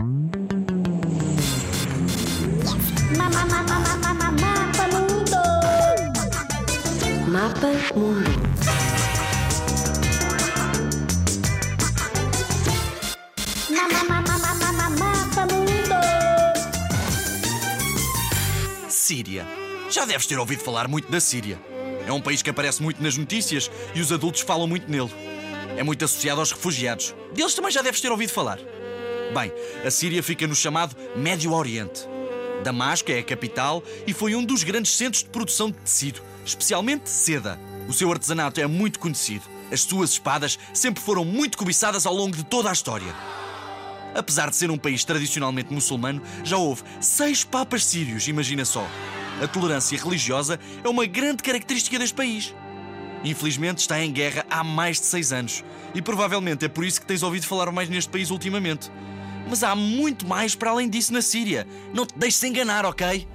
Mapa Mundo. Mapa Mundo. Mapa Mundo. Síria. Já deves ter ouvido falar muito da Síria. É um país que aparece muito nas notícias e os adultos falam muito nele. É muito associado aos refugiados. Deles também já deves ter ouvido falar. Bem, a Síria fica no chamado Médio Oriente. Damasco é a capital e foi um dos grandes centros de produção de tecido, especialmente seda. O seu artesanato é muito conhecido. As suas espadas sempre foram muito cobiçadas ao longo de toda a história. Apesar de ser um país tradicionalmente muçulmano, já houve seis papas sírios, imagina só. A tolerância religiosa é uma grande característica deste país. Infelizmente está em guerra há mais de seis anos e provavelmente é por isso que tens ouvido falar mais neste país ultimamente. Mas há muito mais para além disso na Síria. Não te deixes enganar, ok?